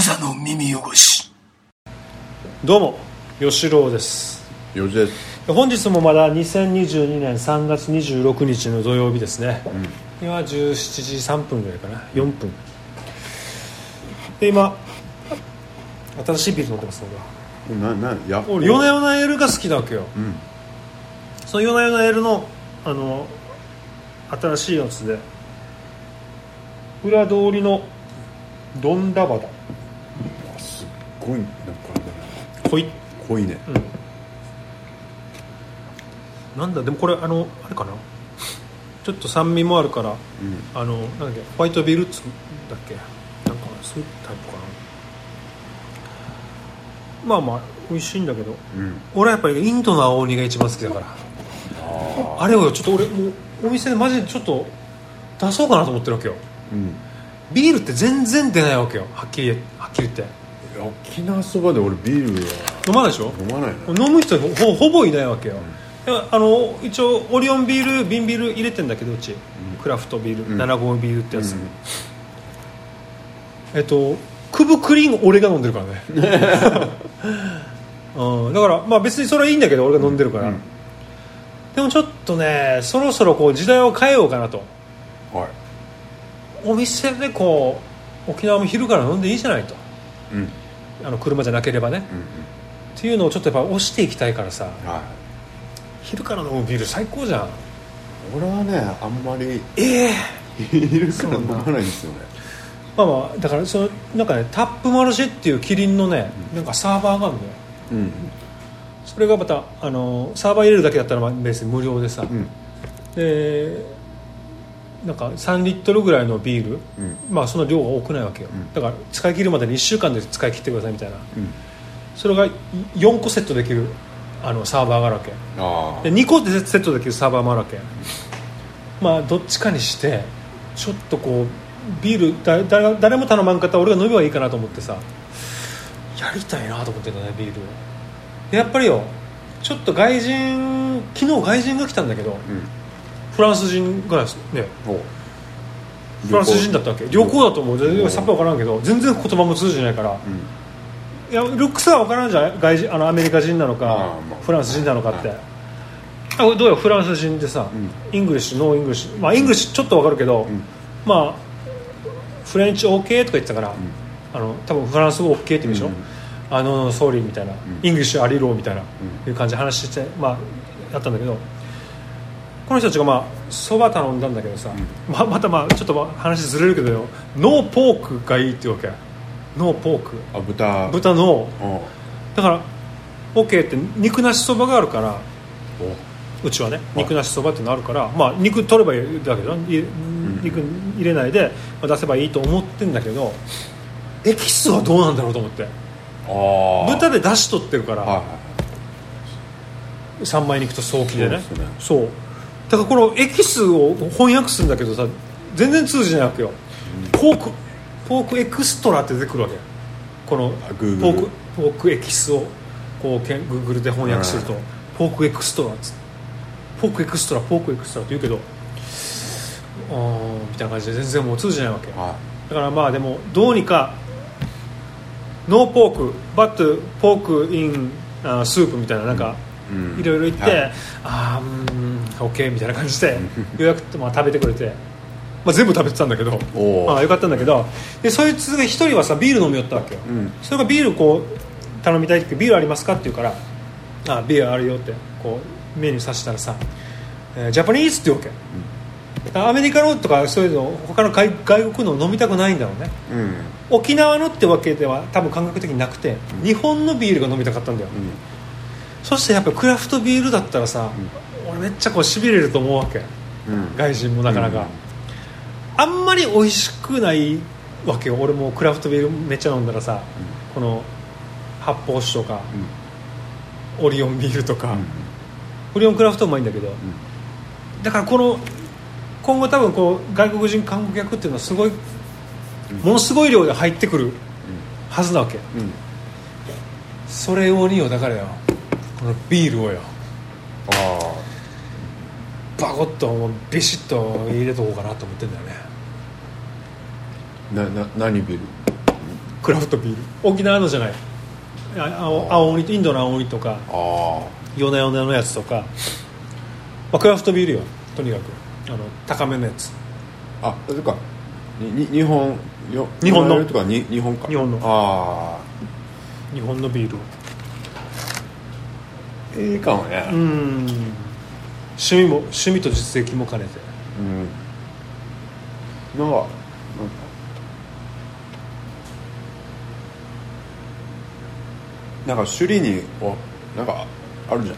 無座の耳汚し。どうも吉郎です。よじです。本日もまだ2022年3月26日の土曜日ですね、今17時3分ぐらいかな。4分。で今新しいビール飲んでますななや俺夜な夜なエールが好きなわけよ、ん。その夜な夜なエールのあの新しいやつで裏通りのドンダバダすっごいなんか濃い？濃いね、なんだ？でもこれあのあれかな？ちょっと酸味もあるから、うん。あのなんだっけ？ホワイトビールっつだっけ？なんかそういうタイプかな？まあまあ美味しいんだけど。うん。俺はやっぱりインドの青鬼が一番好きだから。あれをちょっと俺もうお店でマジでちょっと出そうかなと思ってるわけよ。うん。ビールって全然出ないわけよ。はっきりはっきり言って沖縄そばで俺ビールは飲まないでしょ？飲まないな飲む人ほほほぼいないわけよ、であの一応オリオンビール瓶ビール入れてんだけどうち、クラフトビール、うん。7号ビールってやつ、うん。えっとクブクリーン俺が飲んでるからね、うん、だからまあ別にそれはいいんだけど俺が飲んでるから、うん。でもちょっとねそろそろこう時代を変えようかなと。はい。お店でこう沖縄も昼から飲んでいいじゃないと。うんあの車じゃなければね、うんっていうのをちょっとやっぱ押していきたいからさ。うんは昼から飲むビール最高じゃん。い俺はねあんまりええ。いるから飲まないんですよね。まあまあだからそのなんかねタップマルシェっていうキリンのね、なんかサーバーがあるのよ。うん。それがまたあのサーバー入れるだけだったらまあ別に無料でさ、うん。でなんか3リットルぐらいのビール、うん。まあその量が多くないわけよ、ん。だから使い切るまでに1週間で使い切ってくださいみたいな。うん。それが4個セットできるあのサーバーがあるわけ。で2個でセットできるサーバーもあるわけ。まあどっちかにしてちょっとこうビールだ誰誰も頼まんかったら俺が飲めばいいかなと思ってさやりたいなと思ってんだねビールを。でやっぱりよちょっと外人昨日外人が来たんだけどうんフランス人がね。おフランス人だったわけ？旅行。だと思う。全然さっぱり分からんけど全然言葉も通じないから。うん。いやルックスは分からんじゃん。外人あのアメリカ人なのかフランス人なのかって、はい。あどうやフランス人でさ、 English no English。まあ English ちょっと分かるけど、ん。まあ French OK とか言ってたから、あの多分フランス語 OK って言うでしょ、うん。あの sorry みたいな、 English a little みたいな、ん。いう感じで話してまあやったんだけどこの人たちがまあそば頼んだんだけどさ、ままたまあちょっとまあ話ずれるけどよ。 no pork がいいっていうわけ。 No pork。あ豚。豚の。おだから OK って肉なしそばがあるからお。うちはね肉なしそばってのあるから、まあ、肉取ればいいだけどい肉入れないでまあ出せばいいと思ってんだけどエキスはどうなんだろうと思って。ああ豚で出し取ってるから、はいはい三枚肉と早期でね。そうね。そうだからこのエキスを翻訳するんだけどさ全然通じないわけよ、ポークpork extra って出てくるわけこのあポークポークエキスをこうグーグルで翻訳すると、うん pork extra っつって。 Pork extra pork extra って言うけどみたいな感じで全然もう通じないわけはだからまあでもどうにか no pork but pork in あー soup みたいななんかうんいろいろ言って、はい。ああうん OK みたいな感じで予約ってまあ食べてくれて、まあ、全部食べてたんだけどまあよかったんだけどでそいつが一人はさビール飲みよったわけよ、うん。それがビールこう頼みたいってビールありますかって言うからあビールあるよってこうメニューさせたらさ、えージャパニーズって言うわけ、だからアメリカのとかそういうの他の外外国の飲みたくないんだろうね。うん。沖縄のってわけでは多分感覚的になくて、日本のビールが飲みたかったんだよ、うんそしてやっぱクラフトビールだったらさ、俺めっちゃこうしびれると思うわけ。うん。外人もなかなか、あんまり美味しくないわけよ。俺もクラフトビールめっちゃ飲んだらさ、この発泡酒とか、オリオンビールとか、オリオンクラフトうまいんだけど、だからこの今後多分こう外国人観光客っていうのはすごい、ものすごい量で入ってくるはずなわけ、うん。それ用によだからよビールをよ。あバコッとビシッと入れとこうかなと思ってんだよね。あなな何ビール？クラフトビール。沖縄のじゃない。あ青青鬼インドの青鬼とかあ夜な夜なのやつとか、まあ、クラフトビールよ。とにかく。あの高めのやつ。ああそれか。にに日本よ。日本の。とかに日本か。日本の。あ日本のビールを。あいいかもね。うん。趣味も趣味と実績も兼ねて。うん。なんかなんか首里におなんかあるじゃん。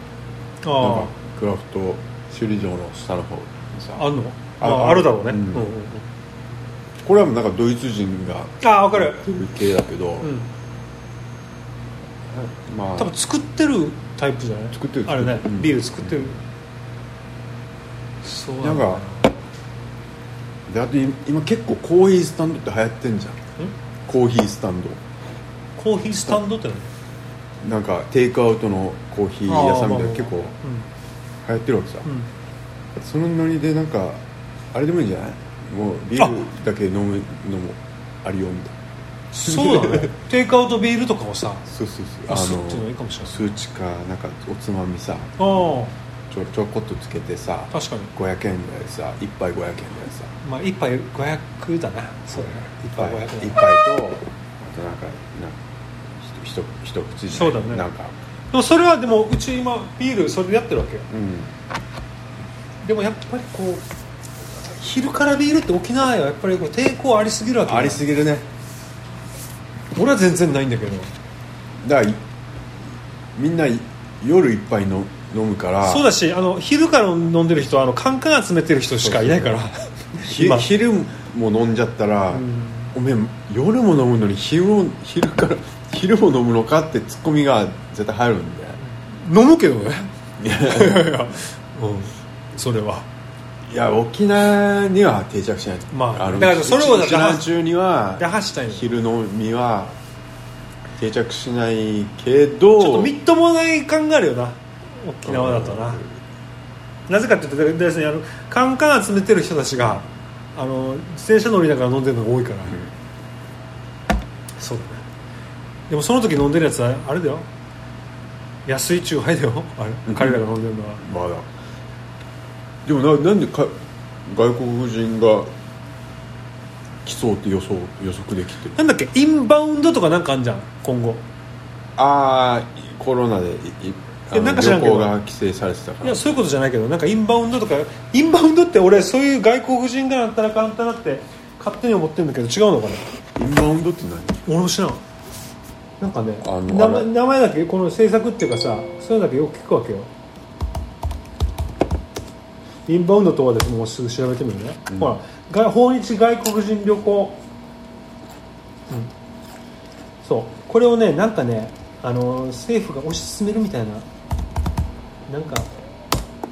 なんあかクラフト首里城の下の方にさ。ああんの？あああるだろうね、うん。うんうんうん。これはなんかドイツ人がああ分かる系だけど、うん。まあ。多分作ってるタイプじゃない？作ってるあれね、うん。ビール作ってる、そうなんかであとい今結構コーヒースタンドって流行ってんじゃん。コーヒースタンド。コーヒースタンドって何？なんかテイクアウトのコーヒー屋さんみたいな結構う流行ってるわけさ、ん。うん。そのノリでなんかあれでもいいんじゃない？もうビールだけ飲むのもありよみたいなそうだね。テイクアウトビールとかをさそうそうそう。あっていうのいいかもしれない。数値かなんかおつまみさあちょちょこっとつけてさあ確かに。500円ぐらいでさ1杯500円ぐらいでさ。まあ一杯500だな。そうだね。一杯一杯500一だ杯とあとなんかなんかひと一一口じゃそうだね。なんか。でもそれはでもうち今ビールそれでやってるわけよ。うん。でもやっぱりこう昼からビールって沖縄はやっぱりこう抵抗ありすぎるわけよありすぎるね俺は全然ないんだけど。だからいみんな夜いっぱいの飲むから。そうだしあの昼から飲んでる人はあのカンカン集めてる人しかいないから。昼も飲んじゃったら、おめえ夜も飲むのに昼も昼から昼も飲むのかってツッコミが絶対入るんで飲むけどね。いやいやいや。うん。それはいや沖縄には定着しない。まあのだからそれを一年中には昼飲みは定着しないけどょっとみっともない感があるよな。沖縄だとな。なぜかっていうとですねあのカンカン集めてる人たちがあの自転車乗りながら飲んでるのが多いから、そうだね。でもその時飲んでるやつはあれだよ。安いチューハイだよ。あれ。彼らが飲んでるのは。まだでもななんでか外国人が来そうって予想予測できてる？なんだっけ？インバウンドとかなんかあんじゃん今後。ああコロナでいいあえのなんか知らんけど。旅行が規制されてたから。いやそういうことじゃないけどなんかインバウンドとかインバウンドって俺そういう外国人がなったら簡単なって勝手に思ってるんだけど違うのかな？インバウンドって何？俺も知らん。なんかねあの名前あれ。名前だけ？この制作っていうかさそういうのだけよく聞くわけよインバウンドとはですねもうすぐ調べてみるね、うん。ほら外訪日外国人旅行、うん、そう。これをねなんかねあの政府が推し進めるみたいななんか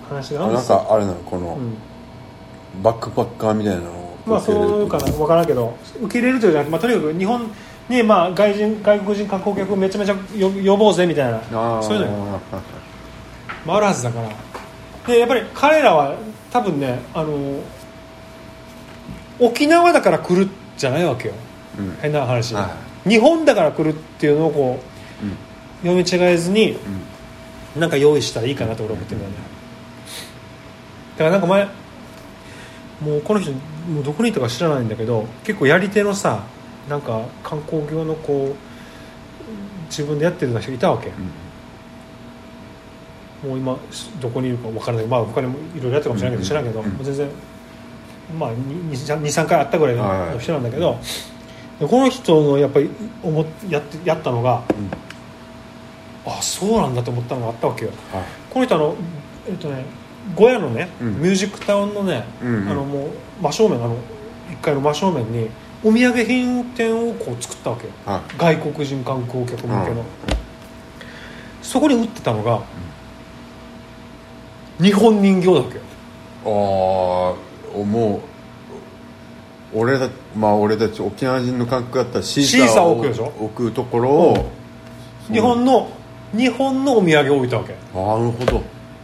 話があるんですよ。かあれなのこの、うん。バックパッカーみたいなのをまあそうかな分からんけど受け入れるというじゃなくて、まあ、とにかく日本に、まあ、外人外国人観光客をめちゃめちゃ呼呼ぼうぜみたいな。そういうのよ、まあ、あるはずだから。でやっぱり彼らは多分ねあの沖縄だから来るじゃないわけよ。うん。変な話、は日本だから来るっていうのをこうん。う読み違えずにうん。なんか用意したらいいかなと俺は思ってるんだよねだからなんか前もうこの人もうどこにいたか知らないんだけど結構やり手のさなんか観光業のこう自分でやってる人いたわけ、もう今どこにいるか分からない。まあ他にもいろいろやってるかもしれないけど知らんけど、全然まあ23回あったぐらいはい。の人なんだけど、でこの人のやっぱり思っやってやったのがうん。あそうなんだと思ったのがあったわけよ。はい。この人あのえっとね小屋のね、うん。ミュージックタウンのね、あのもう真正面あの1階の真正面にお土産品店をこう作ったわけよ。は外国人観光客向けの、うん。そこに売ってたのが、日本人形だわけ？ああもう俺たまあ俺たち沖縄人の感覚だったらシシーサーを置くでしょ？置くところを日本の日本のお土産を置いたわけ。なるほど。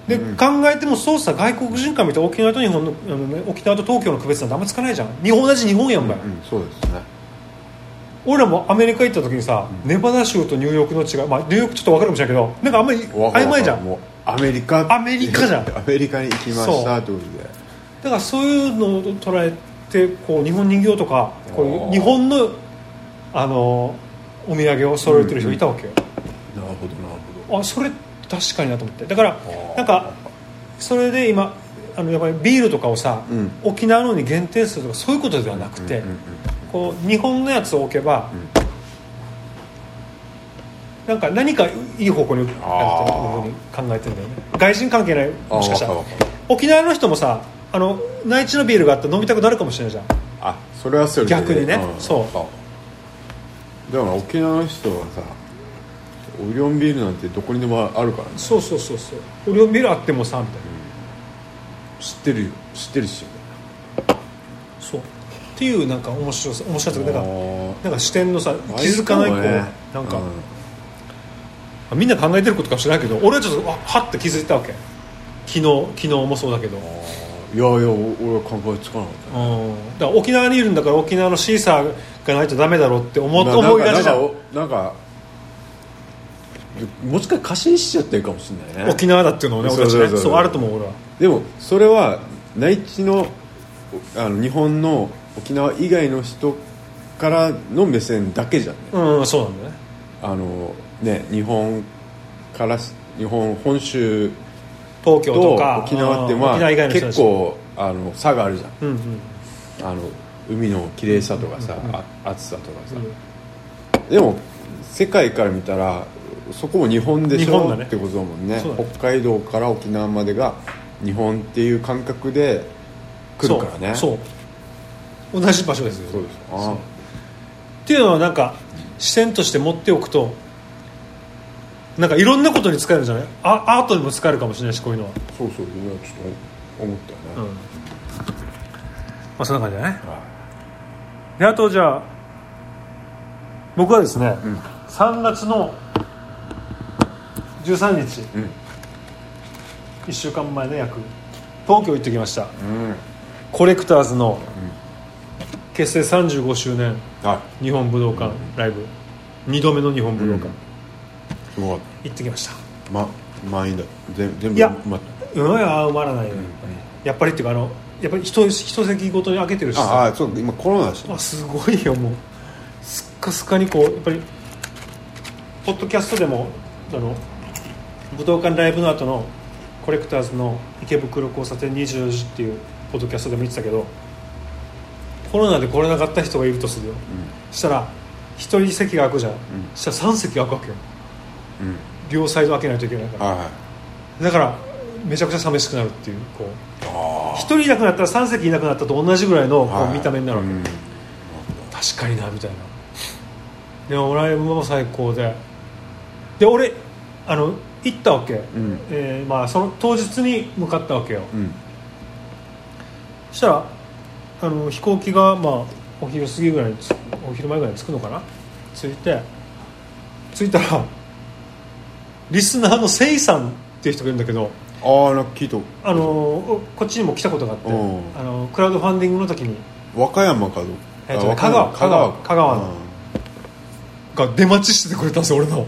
で、うん。考えてもそうさ外国人から見て沖縄と日本のあの、ね、沖縄と東京の区別なんてあんまつかないじゃん。日本同じ日本やんばい、うんそうですね俺らもアメリカ行った時にさ、ネバダ州とニューヨークの違い、まあ、ニューヨークちょっと分かるかもしれないけどなんかあんまり曖昧じゃん。もうアメリカ。アメリカじゃん。アメリカに行きましたってことで。だからそういうのを捉えてこう日本人形とかこういう日本のあのお土産を揃えてる人いたわけよ、なるほどなるほあそれ確かになと思って。だからー。なんかそれで今あのやっぱりビールとかをさ、うん。沖縄のに限定するとかそういうことではなくて、うんうんうんこう日本のやつを置けば、なんか何かいい方向にやるというふうに考えてるんだよね。外人関係ないどもしかしたら。沖縄の人もさあの内地のビールがあったら飲みたくなるかもしれないじゃん。あそれはそれで逆にね。ん。そう。だから沖縄の人はさオリオンビールなんてどこにでもあるからね。そうそうそうそう。オリオンビールあってもさみたいな。知ってるよ。知ってるし。そうっていうなんか面白さ面白さというかなんかあー。なんか視点のさ気づかないこう、ね。なんか、うん。みんな考えてることかもしれないけど俺はちょっとわはって気づいたわけ。昨日昨日もそうだけど、いやいや俺は考えつかなかった。うん、だから沖縄にいるんだから沖縄のシーサーがないとダメだろうって思,、まあ思いがちじゃん。なんかもしか過信しちゃってるかもしれないね。沖縄だっていうのをね俺たちね。そうあると思う俺は。でもそれは内地のあの日本の沖縄以外の人からの目線だけじゃんね。うんそうなんだよね。あのね日本からし日本本州東京ととか沖縄ってうんまあ沖縄以外の人たち。結構あの差があるじゃん。うんうん。あの海の綺麗さとかさ、うんうん。暑さとかさ、うんでも世界から見たらそこも日本でしょ、ね。ってことだもんね。ね。北海道から沖縄までが日本っていう感覚で来るからね。そう同じ場所ですよ。そうです。あっていうのはなんか視点として持っておくとなんかいろんなことに使えるんじゃない？あアートにも使えるかもしれないしこういうのは、そうそう今ちょっと思ったよね、うん。まあそんな感じだね。はであとじゃあ僕はですね、ん。3月の13日いうん。1週間前の約東京行ってきました。うん。コレクターズの結成35周年。は日本武道館ライブ。2度目の日本武道館、いすごかっ行ってきました。たま満員だ。全全部いや埋まっうん埋まらないよ、やっぱり。っていうかあのやっぱり一一席ごとに開けてるしたあさあそう今コロナだしすごいよもう。すっかすかにこうやっぱりポッドキャストでもあの武道館ライブの後のコレクターズの池袋交差点24時っていうポッドキャストでも言ってたけどコロナで来れなかった人がいるとするよ、したら一人席が空くじゃん、したら3席空くわけよ。うん、うん、両サイド開けないといけないから。はいはい。だからめちゃくちゃ寂しくなるっていうこう。あ一人いなくなったら3席いなくなったと同じぐらいのこあう見た目になるわけ、うん。確かになみたいな。でもライブも最高で。で俺あの行ったわけ、ん。えーまあ、その当日に向かったわけよ、うん。そしたらあの飛行機が、まあ、お昼過ぎぐらいにつお昼前ぐらいに着くのかな？着いて着いたらリスナーのせいさんっていう人がいるんだけどああなんか聞いた。あのこっちにも来たことがあってうん。あのクラウドファンディングの時に和歌山かどえっとねあ香川香川香川。のが出待ちしててくれたんですよ俺の。うん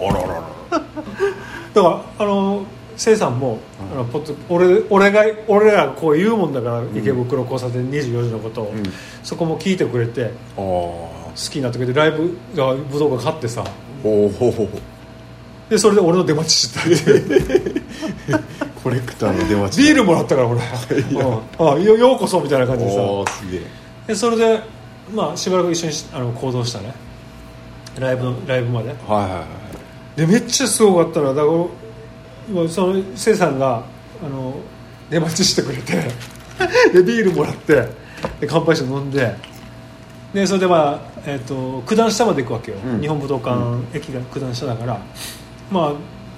あららら。だからあのせいさんも、あのポッド俺俺が俺らがこう言うもんだから、池袋交差点24時のことを、ん。そこも聞いてくれてああ好きになってくれてライブが武道館勝ってさ。おおでそれで俺の出待ちしてた。コレクターの出待ちビールもらったから俺。うん。あよようこそみたいな感じでさ。おおすげえ。でそれでまあしばらく一緒にしあの行動したね。ライブのライブまで。はいはいはいでめっちゃすごかったらだから今そのせいさんがあの出待ちしてくれて でビールもらってで乾杯して飲んででそれでまあ、えー、と九段下まで行くわけよ、うん。日本武道館駅が九段下だから。まあ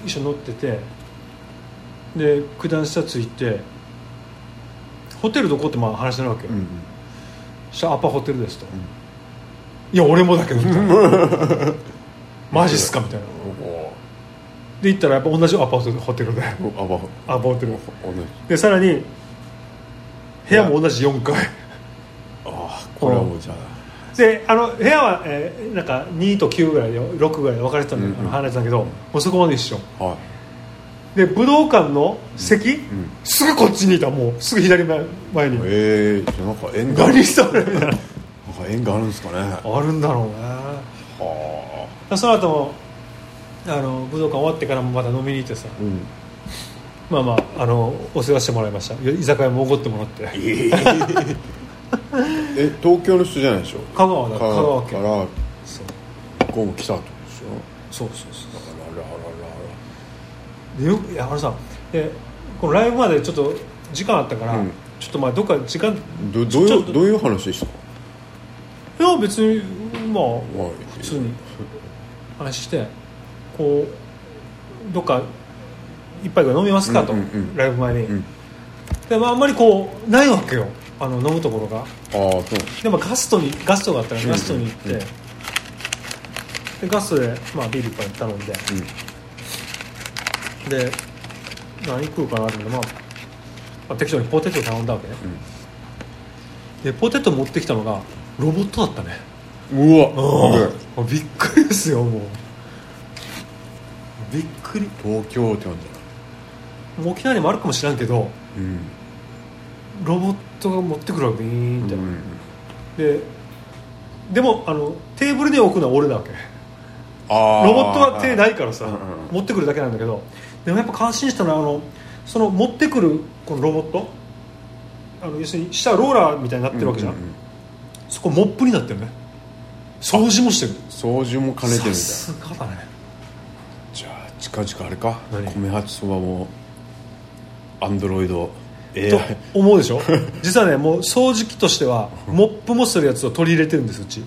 一緒に乗っててで九段下着いてホテルどこってまあ話してるわけよ、うんそしたらアパホテルですと、いや俺もだけどみたいな。マジっすかみたいな。おで行ったらやっぱ同じアパホテルで。おあばアパホテルでさらに部屋も同じ4階。ああこれはもうじゃあ。でであの部屋は、えーなんか2と9ぐらいで6ぐらいで分かれてたんだよ、うんうん。あの離れてたけど、もうそこまで一緒。はで武道館の席、ん。すぐこっちにいたもう。すぐ左前前に。いええじゃあなんか縁が。何それ。みたいななんか縁があるんですかね。はあるんだろうね。あ。その後もあの武道館終わってからもまた飲みに行ってさ。うん。まあまああのお世話してもらいました。居酒屋もおごってもらって。え 東京の人じゃないでしょ？香川だ香川県。からそう。ここも来たってことでしそうそうそうょあららららでよいやあのさでこのライブまでちょっと時間あったから、うん。ちょっとまあどっか時間どどういうどういう話でした？かいや別にまあはい。普通に話してこうどっか一杯ぐらい飲みますかと、うんうんうん。ライブ前に、うん。でもあんまりこうないわけよ。あの飲むところが。ああそう。でもガストにガストがあったからうんガストに行って、うんでガストで、まあ、ビール一杯頼んで。うん。で何食うかなと思って、まあ、まあ適当にポテト頼んだわけね、でポテト持ってきたのがロボットだったね。うわあびっくりですよもうびっくり。東京って感じだ沖縄にもあるかもしれんけどうん。ロボットが持ってくるわけビーンって、うんででもあのテーブルに置くのは俺だわけロボットは手ないからさ、うんうん持ってくるだけなんだけどでもやっぱ感心したのはあのその持ってくるこのロボットあの要するに下はローラーみたいになってるわけじゃん,、うううん。そこモップになってるね。掃除もしてる。掃除も兼ねてるみたいな。さすがだね近々あれか。何？米八そばもアンドロイド。と AI 思うでしょ？実はねもう掃除機としてはモップもするやつを取り入れてるんですうち。い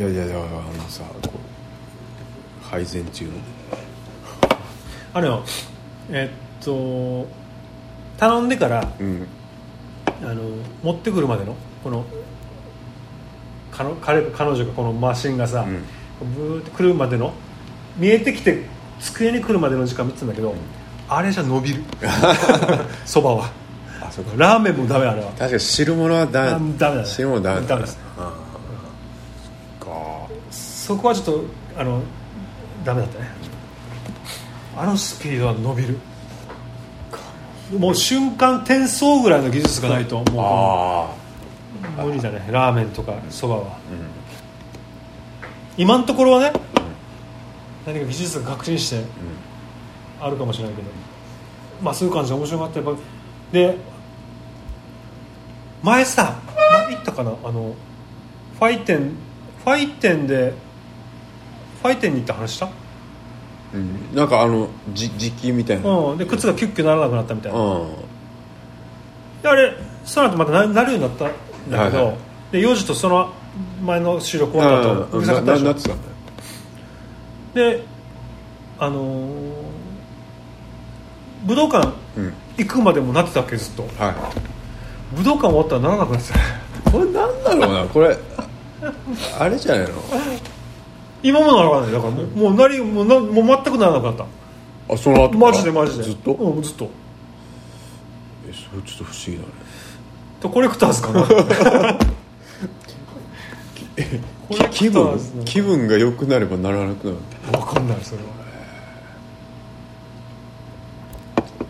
やいやいやあのさこう配膳中の。あれよえっと頼んでからうん。あの持ってくるまでのこの彼彼彼女がこのマシンがさ、ブーって来るまでの見えてきて机に来るまでの時間見てたんだけど、あれじゃ伸びる。そばは。あそうか。ラーメンもダメあれは。確かに汁物はダあメダメだね。汁物ダメだダメでそこはちょっとあのダメだったね。あのスピードは伸びる。もう瞬間転送ぐらいの技術がないともあう無理だね。ラーメンとかそばは。あうん。今のところはね何か技術が確信してあるかもしれないけど。まあそういう感じで面白かったやっぱで前さ前行ったかな？あのファイテンファイテンでファイテンに行った話した？うん。なんかあのじ時期みたいな。うん。で靴がキュッキュならなくなったみたいな。うん。であれその後またななるようになったんだけど、はいはい。で4時とその前の収録終わった後ううん。るさかったでしょ？であのー武道館うん。行くまでもなってたっけずっと。は武道館終わったらならなくなってた。これなんだろうなこれ。あれじゃないの？今もならない。だからもうもうなりもうなもう全くならなくなった。あその後マジでマジで。ずっと？うんずっと。えそれちょっと不思議だね。でコレクターズかな。コレクタ気分ーズ気分が良くなればならなくなる分かんないそれは。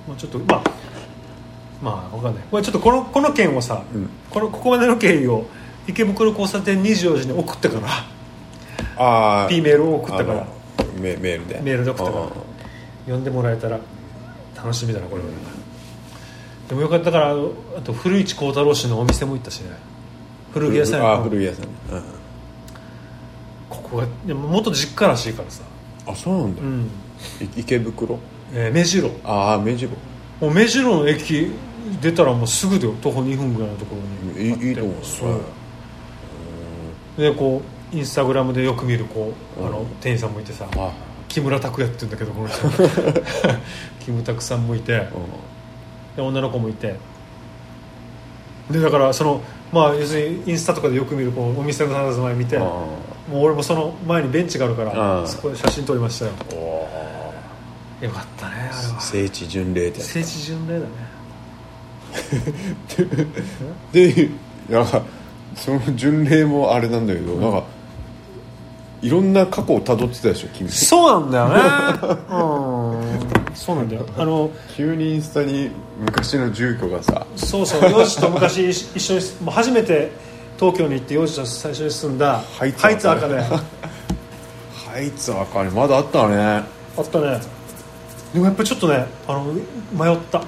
まあちょっとまあまあ分かんない。これちょっとこのこの件をさ、うん。このここまでの経緯を池袋交差点24時に送ってからああ P メールを送ったから。メメールで。メールで送ったから。あ読んでもらえたら楽しみだなこれは、でもよかったからあと古市幸太郎氏のお店も行ったしね。古着屋さんあや古着屋さんうん。ここがでも元実家らしいからさ、あそうなんだ。うん。い池袋？えー目白。ああ目白。もう目白の駅出たらもうすぐで徒歩2分ぐらいのところに。いあっていいいと思う。そう。でこうインスタグラムでよく見るこうあのうん店員さんもいてさあ木村拓哉って言うんだけどこの人。木村拓さんもいてうで女の子もいて。でだからそのまあ要するにインスタとかでよく見るこうお店の佇まい見てんもう俺もその前にベンチがあるからうんそこで写真撮りましたよ。よかったねあれは。聖地巡礼って聖地巡礼だね。でなんかその巡礼もあれなんだけど、なんかいろんな過去をたどってたでしょ君。そうなんだよね。うん。そうなんだよ。あの急にインスタに昔の住居がさ。そうそう幼児と昔一緒にもう初めて東京に行って幼児と最初に住んだハイツ赤であハイツ赤に まだあったね。ったね。でもやっぱりちょっとねあの迷った。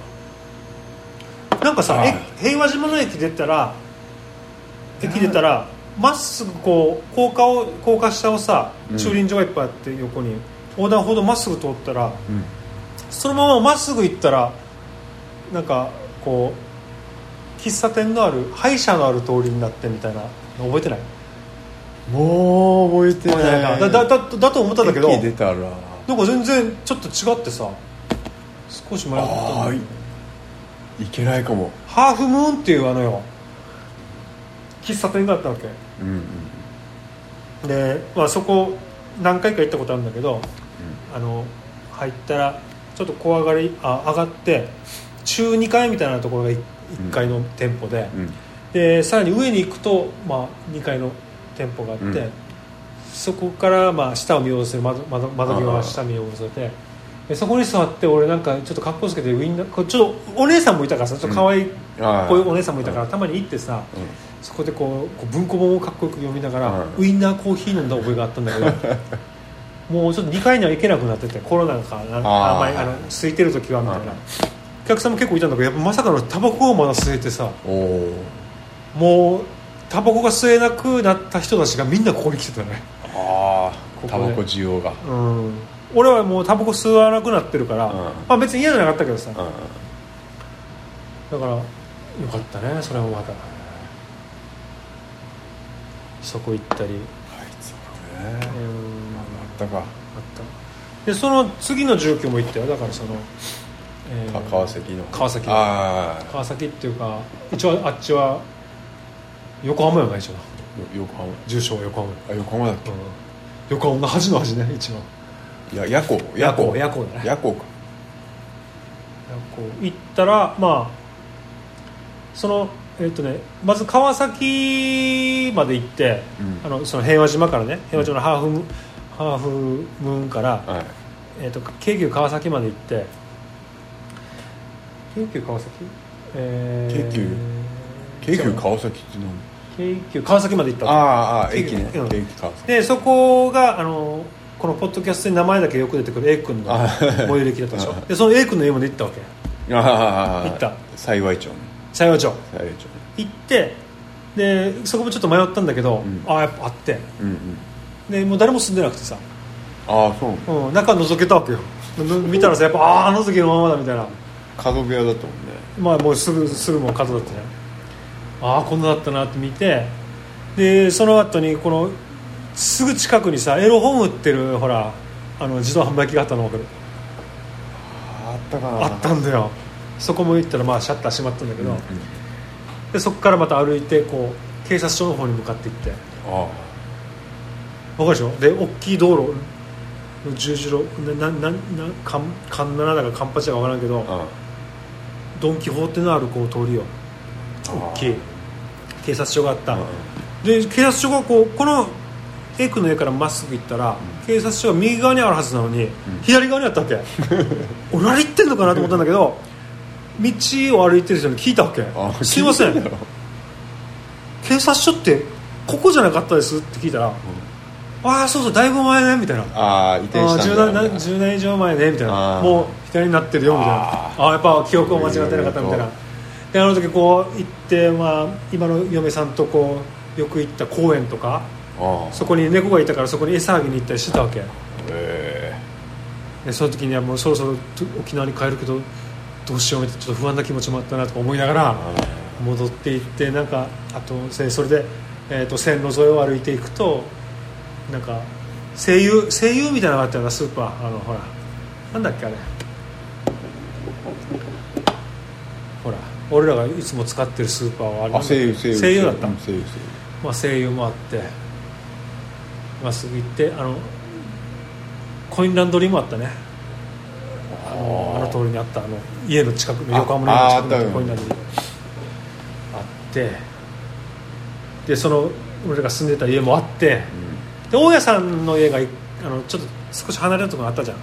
なんかさはい。え平和島の駅出たら駅出たらまっすぐこう高架を高架下をさうん。駐輪場がいっぱいあって横に横断歩道まっすぐ通ったらうん。そのまままっすぐ行ったらなんかこう喫茶店のある歯医者のある通りになってみたいなの覚えてない？もう覚えてない。だだだだと思ったんだけど駅出たら。なんか全然ちょっと違ってさ少し迷ったんいいけないかも。ハーフムーンっていうあのよ喫茶店があったわけ。うんうんで、まあ、そこ何回か行ったことあるんだけどあの入ったらちょっと小上がりあ上がって中2階みたいなところが1階の店舗で、うん。でさらに上に行くと、まあ、2階の店舗があって、うん。そこから、まあ、下を見下ろせる窓窓窓際が下見下ろせてでそこに座って俺なんかちょっと格好つけてウインナーちょっとお姉さんもいたからさちょっと可愛いああ。こういうお姉さんもいたから、うんたまに行ってさうん。そこでこう文庫本をかっこよく読みながら、うんウインナーコーヒー飲んだ覚えがあったんだけど もうちょっと2階には行けなくなっててコロナがなあーあんまりあの空いてる時はみたいな、うんお客さんも結構いたんだけどやっぱまさかのタバコをまだ吸えてさもうタバコが吸えなくなった人たちがみんなここに来てたね。ああタバコ需要が。うん。俺はもうタバコ吸わなくなってるから、うん。まあ別に嫌じゃなかったけどさ、うん。だからよかったねそれもまた。そこ行ったり。あいつはね。うん。あったか。あった。でその次の住居も行ったよ。だからその、えーか川崎の。川崎川崎っていうか一応あっちは横浜よな一応。よ横浜。住所は横浜、あ横浜だっうん、横浜の端の端ね一応。けいや夜行夜行。夜行だね夜行か。こう行ったらまあそのえっ、とねまず川崎まで行って、うん。あのその平和島からね平和島のハーフム、ハーフムーンから、はい。えー、と京急川崎まで行って京急川崎？えー京急京急川崎って何？京急川崎まで行ったわああ駅ね。うん。京急川崎。でそこがあのこのポッドキャストで名前だけよく出てくる A 君のあ最寄り駅だったでしょ？あ でその A 君の家まで行ったわけ。ああ行った。幸町ね幸町。幸町。ね行ってでそこもちょっと迷ったんだけど、ん。ああやっぱあって。うんうん。でもう誰も住んでなくてさ、ああそううん、中覗けたわけよ。ぬ見たらさやっぱあああの時のままだみたいな角部屋だったもんねまあもうすぐすぐもう角だったね。ああこんなだったなって見て。でその後にこのすぐ近くにさエロ本売ってるほらあの自動販売機があったの分かる？あったかな。あったんだよ。そこも行ったらまあシャッター閉まったんだけど、うんうん。でそこからまた歩いてこう警察署の方に向かって行って。あわかるでしょ？で大きい道路の十字路ななななかんかんななだかカンパチだか分からんけど。ああドン・キホーテのあるこう通りを大きい。警察署があった。あで警察署がこうこの A 君の家からまっすぐ行ったら、警察署が右側にあるはずなのに、左側にあったわけ。俺何言ってんのかなと思ったんだけど道を歩いてる人に聞いたわけ。あすいません。警察署ってここじゃなかったですって聞いたら、ああそうそうだいぶ前ねみたいな。ああ移転した10んだ年10年以上前ねみたいな。もう左になってるよみたいな。あああやっぱ記憶を間違ってなかったみたいな。であの時こう行って、まあ、今の嫁さんとこうよく行った公園とかそこに猫がいたからそこに餌あげに行ったりしてたわけ。えでその時にはもうそろそろと沖縄に帰るけどどうしようみたいなちょっと不安な気持ちもあったなとか思いながら戻っていってなんかあとせそれで、えー、と線路沿いを歩いていくとなんか声優声優みたいなのがあったようなスーパーあのほらなんだっけあれほら俺らがいつも使ってるスーパーはあれあ声優声優声優だった、うん声優まあ、声優もあってまっすぐ行ってあのコインランドリーもあったね。あのあの通りにあったあの家の近くのあ横浜の家の近くああったよにコインランドリー。あってでその俺らが住んでた家もあってで大家さんの家がいあのちょっと少し離れるところあったじゃん。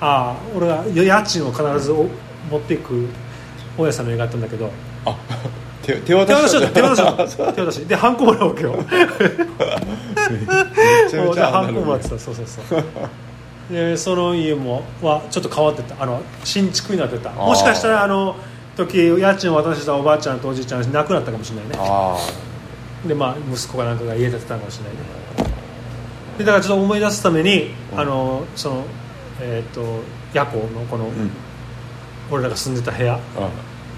ああ俺が家賃を必ずお持っていく大家さんの家があったんだけど。あ手手渡ししだ手渡しだ 手渡し。でハンコもらうわけよ。めちゃめちゃハンコもらってた。そうそうそう。でその家もはちょっと変わってた。あの新築になってた。もしかしたらあの時家賃を渡したおばあちゃんとおじいちゃん亡くなったかもしれないね。あでまあ息子かなんかが家建てたのかもしれないね。でだからちょっと思い出すために、うん。あのそのえっ、と夜行のこの、あうん。俺らが住んでた部屋。あ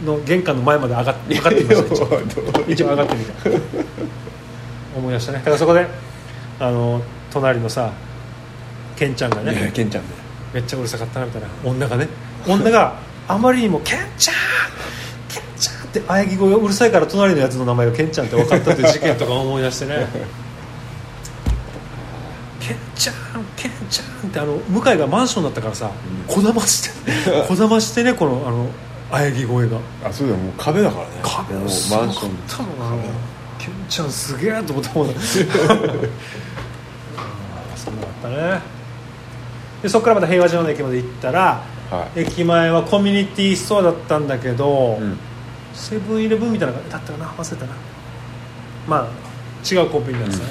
の玄関の前まで上がって上がってみました一応一応上がってみた。思い出したね。だからそこであの隣のさケンちゃんがいやねケンちゃんねめっちゃうるさかったなみたいな。女がね。女があまりにも「ケンちゃんケンちゃん」って喘ぎ声がうるさいから隣のやつの名前がケンちゃんって分かったっていう事件とか思い出してね。ケンちゃんケンちゃんってあの向井がマンションだったからさこだましてこだましてねこのあの喘ぎ声が。あそうだよもう壁だからね。壁もうマンション。なケンちゃんすげえと思ったもん。あーそんなのあったね。でそこからまた平和島の駅まで行ったらはい。駅前はコミュニティストアだったんだけど、うん。セブンイレブンみたいなだったかな？忘れたな。まあ違うコンビニなんですね、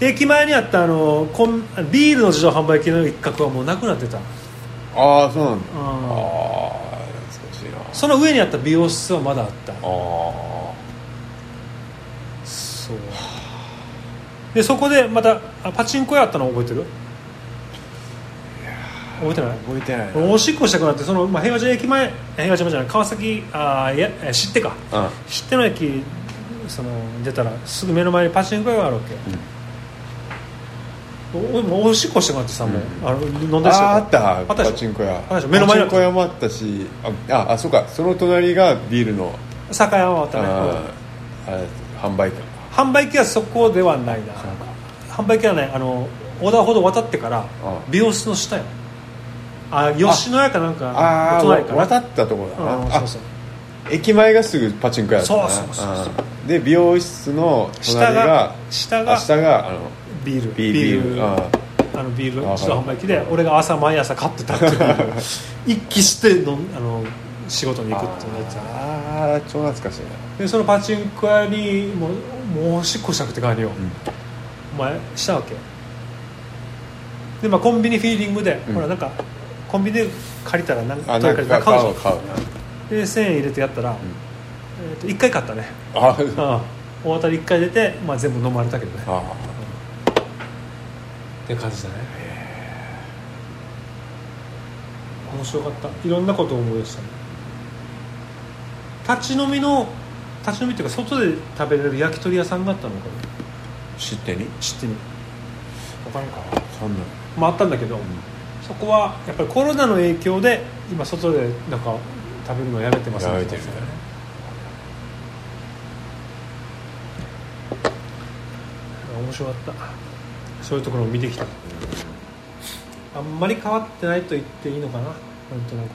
で駅前にあったあのコンビールの自動販売機の一角はもうなくなってた。ああそうなんだ。うん。あその上にあった美容室はまだあった。あそう。でそこでまたあパチンコ屋あったの覚えてる？覚えてない？あ覚えてない。なおしっこしたくなってその、まあ、平和島駅前平和島じゃない川崎あーいやえ知ってか。うん。知っての駅その出たらすぐ目の前にパチンコ屋があるわけ、おおおしっこしてくなってさ、もうあの飲んだりしてああったあったパチンコ屋目の前にあパチンコ屋もあったしああそうかその隣がビールの酒屋はあったね、ああれ販売店販売機はそこではないな販売機はねあの横断歩道渡ってから美容室の下よあ吉野家かなんかああ隣か渡ったところだなあうんそうそう駅前がすぐパチンコ屋だったそうそうそうそうで美容室の下が隣が下が下があのビール。ビビール。ああのビール。あ自動販売機で俺が朝毎朝買ってたっていう。一気してのあの仕事に行くっていうやつああ超懐かしいなでそのパチンコ屋にもうもうおしっこしたくて帰るよ、お前したわけ？で、まあ、コンビニフィーリングで、うん。ほらなんかコンビニで借りたら何かくなんか買買うじゃうんで1000円入れてやったら、えー、と1回買ったね。なあああ大当たり1回出て、まあ、全部飲まれたけどね。あって感じだね。面白かった。いろんなことを思い出したね。立ち飲みの立ち飲みっていうか外で食べれる焼き鳥屋さんがあったのかな。知ってに知ってみ分からんか。そんなまああったんだけど、そこはやっぱりコロナの影響で今外でなんか食べるのやめてますやめてるね。面白かったそういうところを見てきた。あんまり変わってないと言っていいのかな。なんとなく。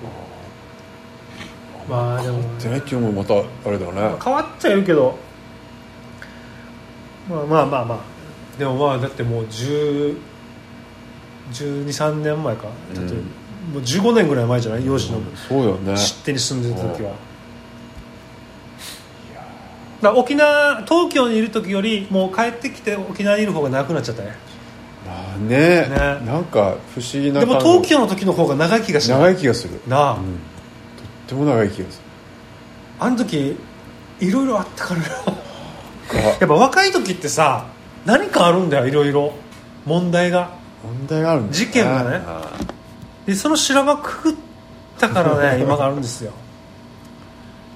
まあでも。ってないっていうのもまたあれだよね。変わっちゃいるけど。まあまあまあまあ。でもまあだってもう1 2 3年前か。うんもう15年ぐらい前じゃない？養子の。そうだよね。知ってに住んでた時は。だ沖縄東京にいる時よりもう帰ってきて沖縄にいる方が長くなっちゃったね。まあねね。なんか不思議なでも東京の時の方が長い気がしない長い気がする。なあ、うん。とっても長い気がすあの時いろいろあったからやっぱ若い時ってさ何かあるんだよいろいろ問題が。問題があるんだよ事件がね。あでその修羅場くぐったからね 今があるんですよ。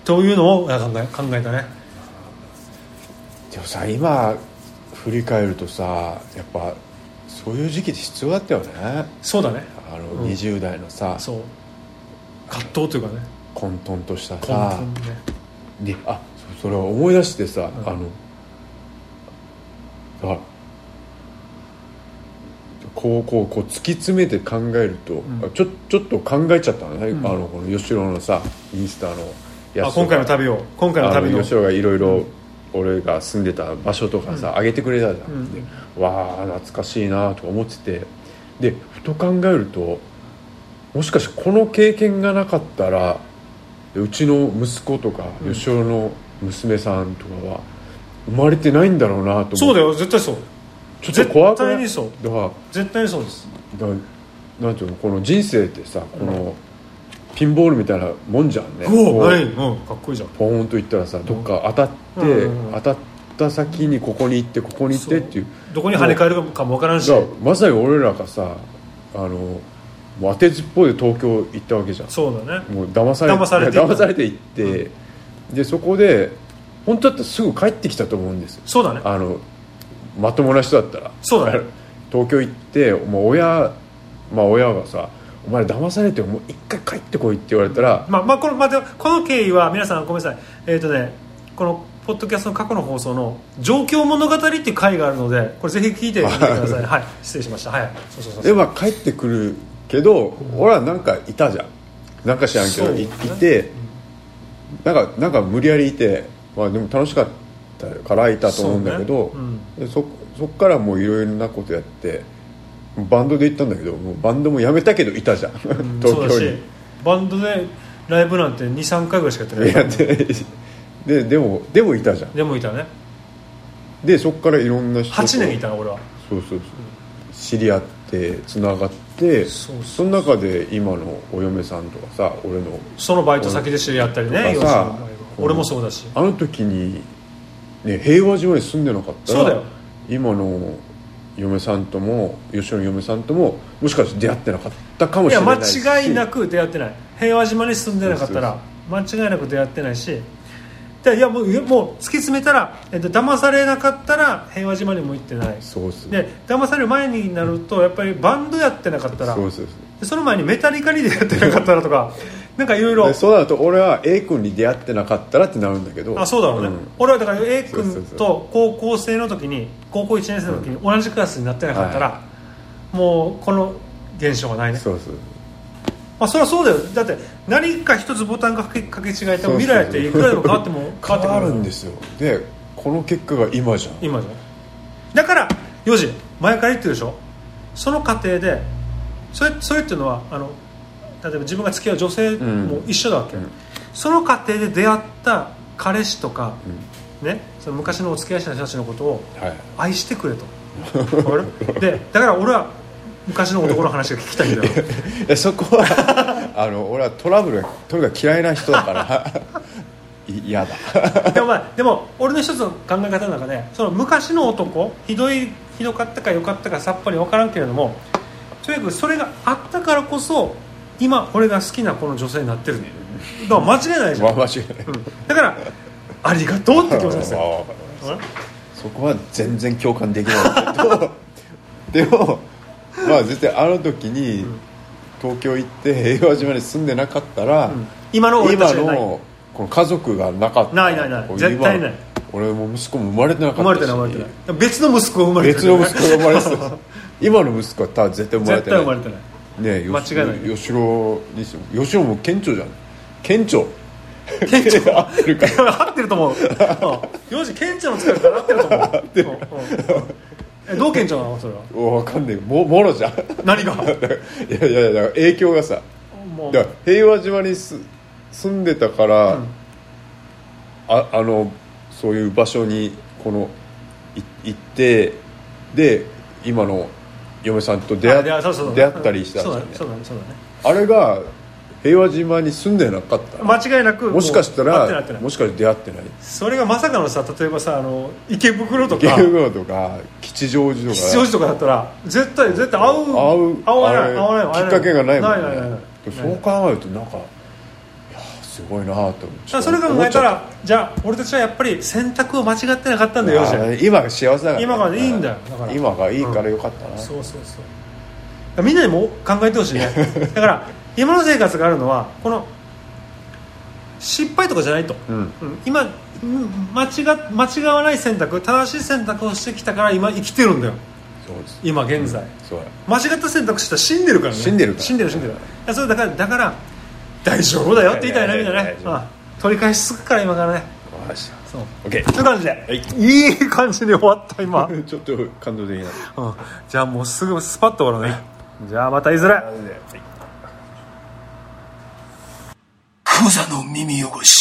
というのを考え考えたね。でもさ今振り返るとさやっぱそういう時期って必要だったよね。そうだね。あのうん。20代のさ、そう。葛藤というかね。混沌とした根さ本ね。であそそれを思い出してさ、うん。あのあこうこうこう突き詰めて考えると、ん。あちょちょっと考えちゃったのね、うん。あのこの吉郎のさインスタのやつあ今回の旅を。今回の旅の。吉郎がいろいろ俺が住んでた場所とかさ、上げてくれたじゃん、うん。でわあ懐かしいなとか思ってて。でふと考えるともしかしてこの経験がなかったらうちの息子とかうん。吉尾の娘さんとかは生まれてないんだろうなと思って。そうだよ絶対そう。ちょっと怖くない？絶対にそう。だから絶対にそうです。だからなんていうのこの人生ってさこのピンボールみたいなもんじゃんね。こうはい、うん、かっこいいじゃん。ポーンといったらさどっか当たって、うんうん当たった先にここに行ってここに行ってっていう。どこに跳ね返るかもわからんし。まさに俺らがさあの当てずっぽうで東京行ったわけじゃん。そうだね。もう騙され騙されて騙されて行って、でそこで本当だったらすぐ帰ってきたと思うんですよ。そうだね。あのまともな人だったら。そうだね。東京行ってもう親まあ親がさ「お前騙されてもう一回帰ってこい」って言われたら、まあまあこの,、この経緯は皆さんごめんなさい。えっ、とねこのポッドキャストの過去の放送の「状況物語」っていう回があるのでこれぜひ聞いてみてください。はい。失礼しました。はい。そうそうそう。でまあ帰ってくるけど、俺はなんかいたじゃん。なんか知らんけど、ねいてなんかなんか無理やりいて、まあ、でも楽しかったからいたと思うんだけどそうね。でそそっからもういろいろなことやってバンドで行ったんだけどもうバンドもやめたけどいたじゃん、うん 東京そうだしバンドでライブなんて23回ぐらいしかやってないででもでもいたじゃん。でもいたね。でそっからいろんな人と。8年いたの俺は。そうそうそう。知り合ってつながってその中で今のお嫁さんとかさ俺の。そのバイト先で知り合ったりね俺もそうだし。あの時に、ね、平和島に住んでなかったらそうだよ。今の嫁さんとも吉野の嫁さんとももしかして出会ってなかったかもいやしれないし。間違いなく出会ってない。平和島に住んでなかったら間違いなく出会ってないし。でいやもうもう突き詰めたら、えっと騙されなかったら平和島にも行ってない。そうっす。で騙される前になるとやっぱりバンドやってなかったら。そうその前にメタリカに出会ってなかったらとかなんかいろいろ。でそうなると俺は A 君に出会ってなかったらってなるんだけど。あそうだろうね、ん。俺はだから A 君と高校生の時に高校1年生の時に同じクラスになってなかったら、もうこの現象がないね。そうそうまあそれはそうだよ。だって何か一つボタンがかけかけ違えても未来っていくらでも変わっても 変わってくるるんですよ。でこの結果が今じゃん。今じゃだから4時前から言ってるでしょ。その過程でそれそれっていうのはあの例えば自分が付き合う女性も一緒だわけ、うん。その過程で出会った彼氏とか、ね、その昔のお付き合いした人たちのことをはい。愛してくれと。わかる？でだから俺は昔の男の話が聞きたいんだよ。えそこは あの俺はトラブルがとにかく嫌いな人だから い嫌だ。でも,、まあ、でも俺の一つの考え方の中でその昔の男ひどいひどかったか良かったかさっぱり分からんけれどもとにかくそれがあったからこそ今俺が好きなこの女性になってるだから間違いないじゃん、まあ間違いない。うん。だからありがとうって気持ちですよ。まあそこは全然共感できない。け どでもまあ絶対あの時に東京行って平和島に住んでなかったら、うん。今の俺た今ちじゃない。のこの家族がなかった。ないないない。絶対ない。今俺も息子も生まれてなかったし。生まれてない生まれてない。別の息子が生まれてる別の息子が生まれてた。今の息子は絶対生まれ絶てない。対生まれてないねえ間違いない吉郎にしても吉郎も顕著じゃん。顕著顕著合ってるか 合ってると思う。うん。よし顕著の使い方合ってると思う。合ってる。えどう顕著なの？それは。分かんないももろじゃん。何が？いやいやいやだから影響がさ。だ平和島にす住んでたから、うん。ああのそういう場所にこのい行ってで今の嫁さんと出会出会ったりしたんですよね。あれが平和島に住んでなかった。ら間違いなくもしかしたらもしかして出会ってない？それがまさかのさ例えばさあの池袋とか。ゲームとか吉祥寺とか。吉祥寺とかだったら絶対絶対会う会う会わない会わないきっかけがないもんね。そう考えるとなんかすごいなと思って。それ考えたらじゃあ俺たちはやっぱり選択を間違ってなかったんだよじゃあ今が幸せだから。今がいいんだよだから。今がいいからよかったな、そうそうそう。みんなにも考えてほしいね。だから今の生活があるのはこの失敗とかじゃないと、うん。うん。今うん間違間違わない選択正しい選択をしてきたから今生きてるんだよ。今現在、そうや。間違った選択したら死んでるからね。死んでる死んでる死んでる。それだからだから大丈夫だよって言いたいなみんなね。大丈夫。あ取り返しつくから今からね。わかりましたそう。OK という感じで、い。い、い感じに終わった今、うん、ちょっと感動的な。じゃあもうすぐスパッと終わるね、じゃあまたいずれ。はい。クザの耳汚し